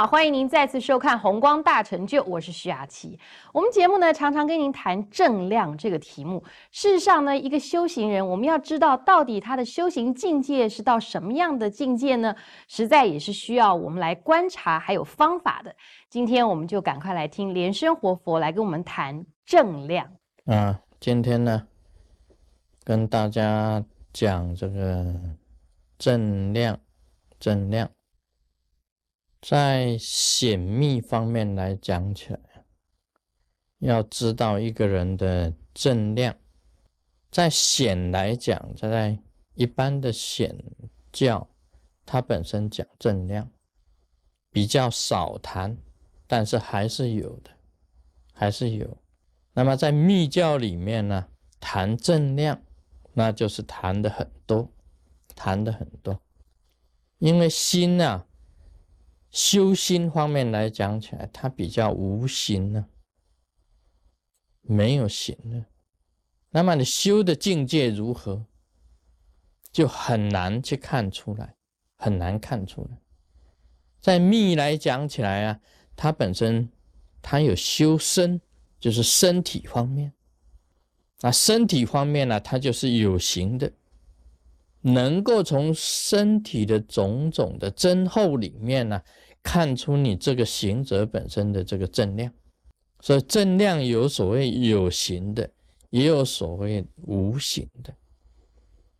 好，欢迎您再次收看《红光大成就》，我是徐雅琪。我们节目呢，常常跟您谈正量这个题目。事实上呢，一个修行人，我们要知道到底他的修行境界是到什么样的境界呢？实在也是需要我们来观察，还有方法的。今天我们就赶快来听莲生活佛来跟我们谈正量。啊，今天呢，跟大家讲这个正量，正量。在显密方面来讲起来，要知道一个人的正量，在显来讲，在一般的显教，它本身讲正量比较少谈，但是还是有的，还是有。那么在密教里面呢，谈正量，那就是谈的很多，谈的很多，因为心呢。修心方面来讲起来，它比较无形呢，没有形呢。那么你修的境界如何，就很难去看出来，很难看出来。在密来讲起来啊，它本身它有修身，就是身体方面。那身体方面呢，它就是有形的，能够从身体的种种的增厚里面呢。看出你这个行者本身的这个正量，所以正量有所谓有形的，也有所谓无形的。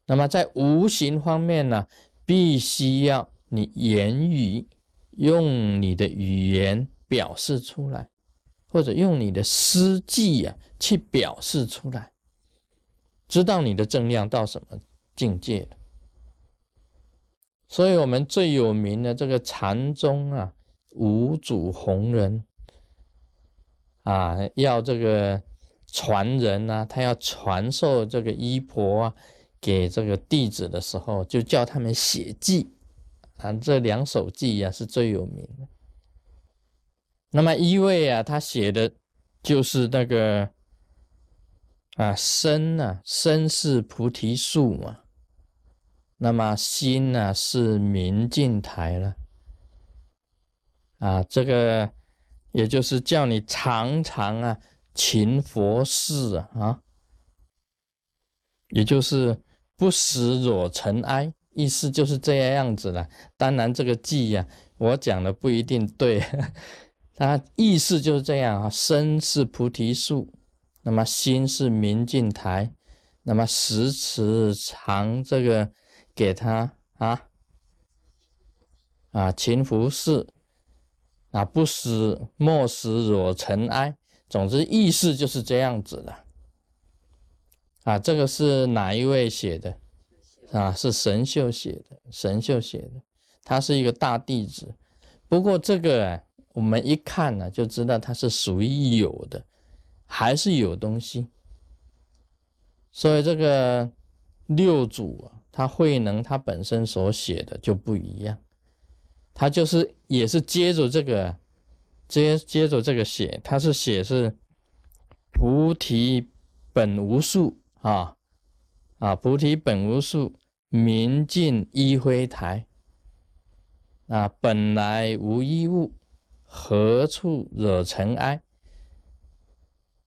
那么在无形方面呢，必须要你言语用你的语言表示出来，或者用你的诗句啊去表示出来，知道你的正量到什么境界。所以，我们最有名的这个禅宗啊，五祖弘忍啊，要这个传人啊，他要传授这个衣钵啊给这个弟子的时候，就叫他们写记啊，这两首记啊是最有名的。那么一位啊，他写的就是那个啊，身啊，身是菩提树嘛。那么心呢是明镜台了啊，这个也就是叫你常常啊勤佛事啊，也就是不使惹尘埃，意思就是这样子了。当然这个记呀，我讲的不一定对，它意思就是这样啊。身是菩提树，那么心是明镜台，那么时时常这个。给他啊啊勤拂拭啊不使莫使惹尘埃，总之意思就是这样子的啊。这个是哪一位写的啊？是神秀写的，神秀写的，他是一个大弟子。不过这个我们一看呢，就知道他是属于有的，还是有东西。所以这个六祖啊。他慧能，他本身所写的就不一样，他就是也是接着这个，接接着这个写，他是写是菩提本无树啊啊，菩提本无树，明镜依辉台啊，本来无一物，何处惹尘埃？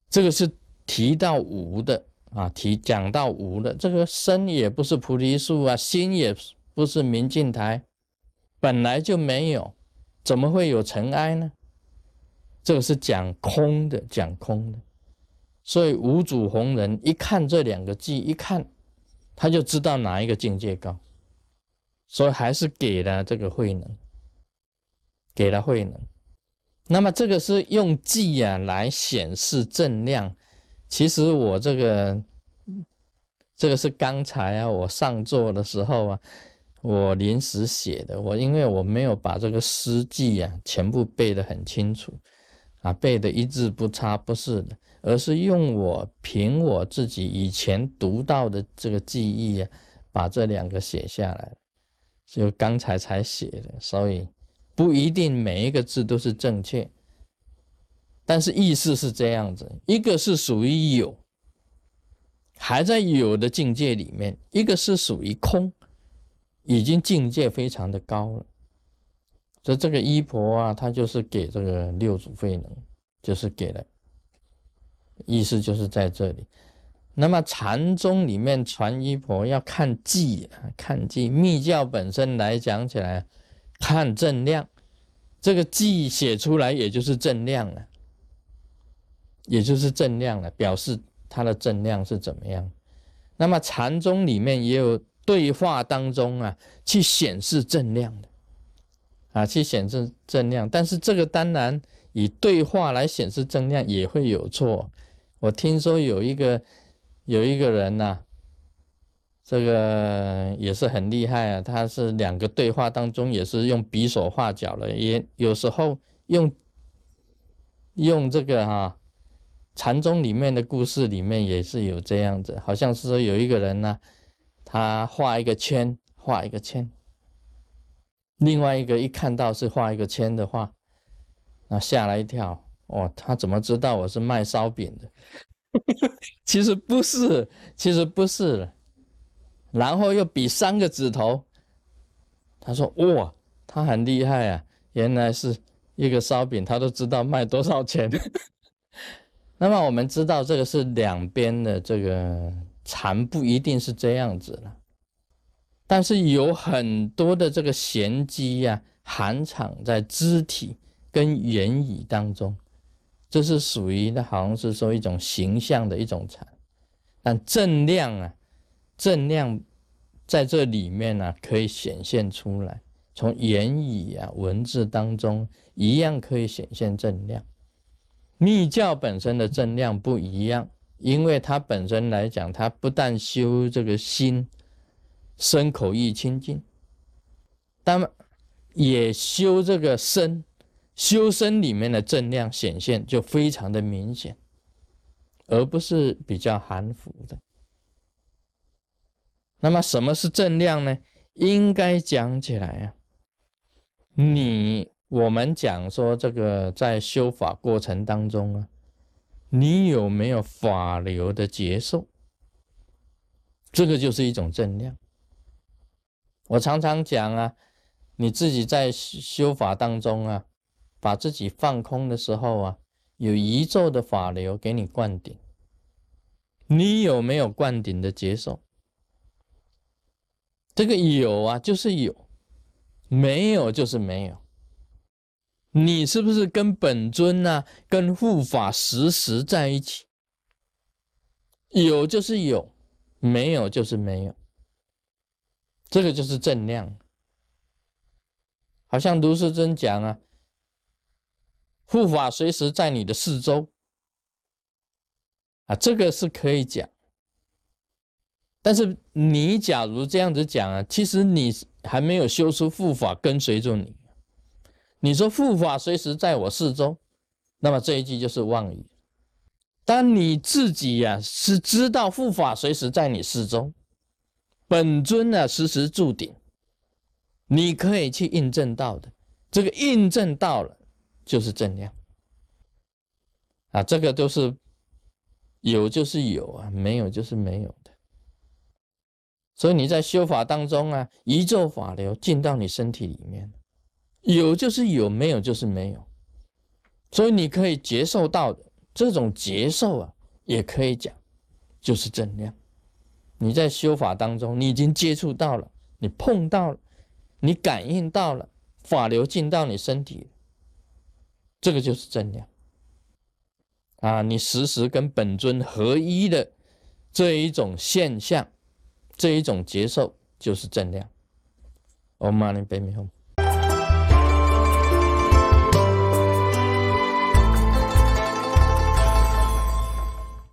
这个是提到无的。啊，提讲到无的这个身也不是菩提树啊，心也不是明镜台，本来就没有，怎么会有尘埃呢？这个是讲空的，讲空的。所以五祖弘忍一看这两个句，一看他就知道哪一个境界高，所以还是给了这个慧能，给了慧能。那么这个是用记啊来显示正量。其实我这个，这个是刚才啊，我上座的时候啊，我临时写的。我因为我没有把这个诗句啊全部背得很清楚，啊，背的一字不差，不是的，而是用我凭我自己以前读到的这个记忆啊，把这两个写下来，就刚才才写的，所以不一定每一个字都是正确。但是意思是这样子，一个是属于有，还在有的境界里面；一个是属于空，已经境界非常的高了。所以这个衣钵啊，它就是给这个六祖慧能，就是给了，意思就是在这里。那么禅宗里面传衣钵要看记啊，看记。密教本身来讲起来，看正量，这个记写出来也就是正量了，也就是正量了，表示它的正量是怎么样。那么禅宗里面也有对话当中啊，去显示正量的，啊，去显示正量。但是这个当然以对话来显示正量也会有错。我听说有一个。有一个人呐，这个也是很厉害啊。他是两个对话当中也是用比手画脚了，也有时候用用这个哈禅宗里面的故事里面也是有这样子，好像是说有一个人呢，他画一个圈，画一个圈，另外一个一看到是画一个圈的话，那吓了一跳，哦，他怎么知道我是卖烧饼的？其实不是，其实不是。然后又比三个指头，他说：“哇，他很厉害啊！原来是一个烧饼，他都知道卖多少钱。”那么我们知道，这个是两边的这个禅不一定是这样子了，但是有很多的这个玄机呀，含藏在肢体跟言语当中。这是属于那好像是说一种形象的一种禅，但正量啊，正量在这里面呢可以显现出来，从言语啊文字当中一样可以显现正量。密教本身的正量不一样，因为它本身来讲，它不但修这个心身口意清净，但也修这个身。修身里面的正量显现就非常的明显，而不是比较含糊的。那么什么是正量呢？应该讲起来啊，你我们讲说这个在修法过程当中啊，你有没有法流的接受？这个就是一种正量。我常常讲啊，你自己在修法当中啊。把自己放空的时候啊，有宇宙的法流给你灌顶，你有没有灌顶的接受？这个有啊，就是有；没有就是没有。你是不是跟本尊呐、跟护法时时在一起？有就是有，没有就是没有。这个就是正量。好像卢世珍讲啊。护法随时在你的四周啊，这个是可以讲。但是你假如这样子讲啊，其实你还没有修出护法跟随着你。你说护法随时在我四周，那么这一句就是妄语。当你自己呀是知道护法随时在你四周，本尊呢时时驻顶，你可以去印证到的。这个印证到了。就是正量啊，这个都是有就是有啊，没有就是没有的。所以你在修法当中啊，宇宙法流进到你身体里面，有就是有，没有就是没有。所以你可以接受到的这种接受啊，也可以讲就是正量。你在修法当中，你已经接触到了，你碰到了，你感应到了，法流进到你身体。这个就是正量啊！你时时跟本尊合一的这一种现象，这一种接受，就是正量。Om Mani Padme Hum。